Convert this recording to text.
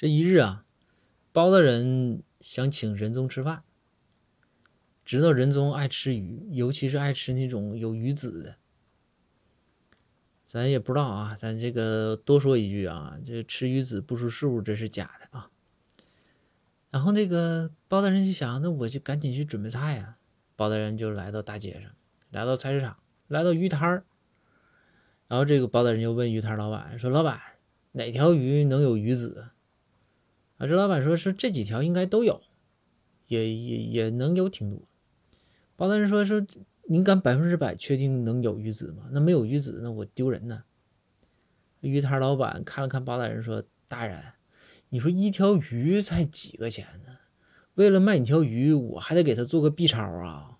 这一日啊，包大人想请仁宗吃饭，知道仁宗爱吃鱼，尤其是爱吃那种有鱼籽的。咱也不知道啊，咱这个多说一句啊，这吃鱼籽不出数，这是假的啊。然后那个包大人就想，那我就赶紧去准备菜呀。包大人就来到大街上，来到菜市场，来到鱼摊儿。然后这个包大人就问鱼摊老板说：“老板，哪条鱼能有鱼籽？”啊，这老板说：“是这几条应该都有，也也也能有挺多。”包大人说：“说您敢百分之百确定能有鱼籽吗？那没有鱼籽，那我丢人呢。”鱼摊老板看了看包大人说：“大人，你说一条鱼才几个钱呢？为了卖你条鱼，我还得给他做个 B 超啊？”